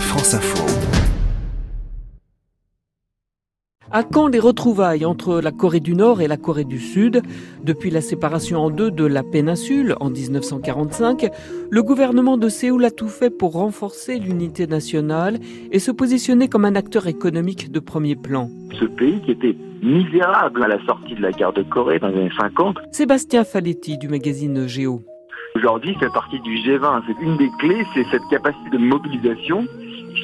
France Info. À quand les retrouvailles entre la Corée du Nord et la Corée du Sud Depuis la séparation en deux de la péninsule en 1945, le gouvernement de Séoul a tout fait pour renforcer l'unité nationale et se positionner comme un acteur économique de premier plan. Ce pays qui était misérable à la sortie de la guerre de Corée dans les années 50. Sébastien Faletti du magazine Géo. Aujourd'hui, fait partie du G20. C'est une des clés, c'est cette capacité de mobilisation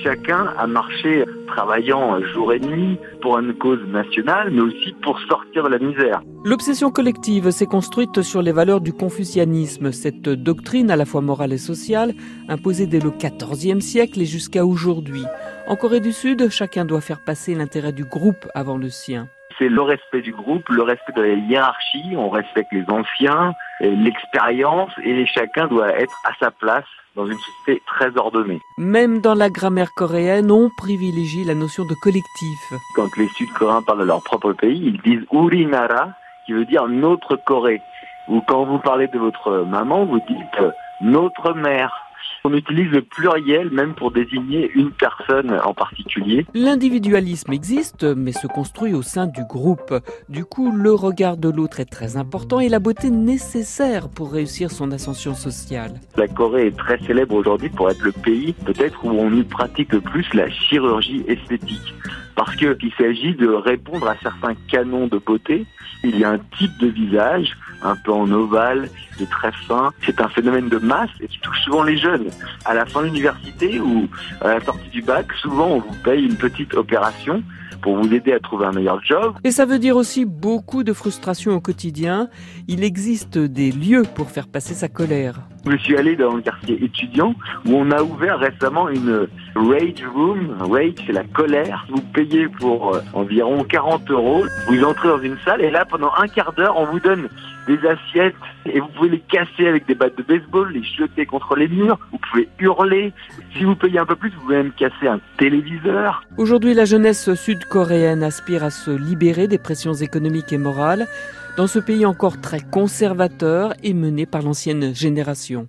chacun a marché travaillant jour et nuit pour une cause nationale, mais aussi pour sortir de la misère. L'obsession collective s'est construite sur les valeurs du confucianisme, cette doctrine à la fois morale et sociale, imposée dès le XIVe siècle et jusqu'à aujourd'hui. En Corée du Sud, chacun doit faire passer l'intérêt du groupe avant le sien c'est le respect du groupe, le respect de la hiérarchie, on respecte les anciens, l'expérience, et chacun doit être à sa place dans une société très ordonnée. Même dans la grammaire coréenne, on privilégie la notion de collectif. Quand les Sud-Coréens parlent de leur propre pays, ils disent Urinara, qui veut dire notre Corée. Ou quand vous parlez de votre maman, vous dites notre mère. On utilise le pluriel même pour désigner une personne en particulier. L'individualisme existe, mais se construit au sein du groupe. Du coup, le regard de l'autre est très important et la beauté nécessaire pour réussir son ascension sociale. La Corée est très célèbre aujourd'hui pour être le pays peut-être où on y pratique le plus la chirurgie esthétique parce qu'il s'agit de répondre à certains canons de beauté. Il y a un type de visage, un peu en ovale, est très fin. C'est un phénomène de masse et qui touche souvent les jeunes. À la fin de l'université ou à la sortie du bac, souvent on vous paye une petite opération pour vous aider à trouver un meilleur job. Et ça veut dire aussi beaucoup de frustration au quotidien. Il existe des lieux pour faire passer sa colère. Je suis allé dans le quartier étudiant où on a ouvert récemment une rage room. Rage, c'est la colère. Vous payez pour euh, environ 40 euros. Vous entrez dans une salle et là, pendant un quart d'heure, on vous donne des assiettes et vous pouvez les casser avec des battes de baseball, les jeter contre les murs. Vous pouvez hurler. Si vous payez un peu plus, vous pouvez même casser un téléviseur. Aujourd'hui, la jeunesse sud-coréenne aspire à se libérer des pressions économiques et morales dans ce pays encore très conservateur et mené par l'ancienne génération.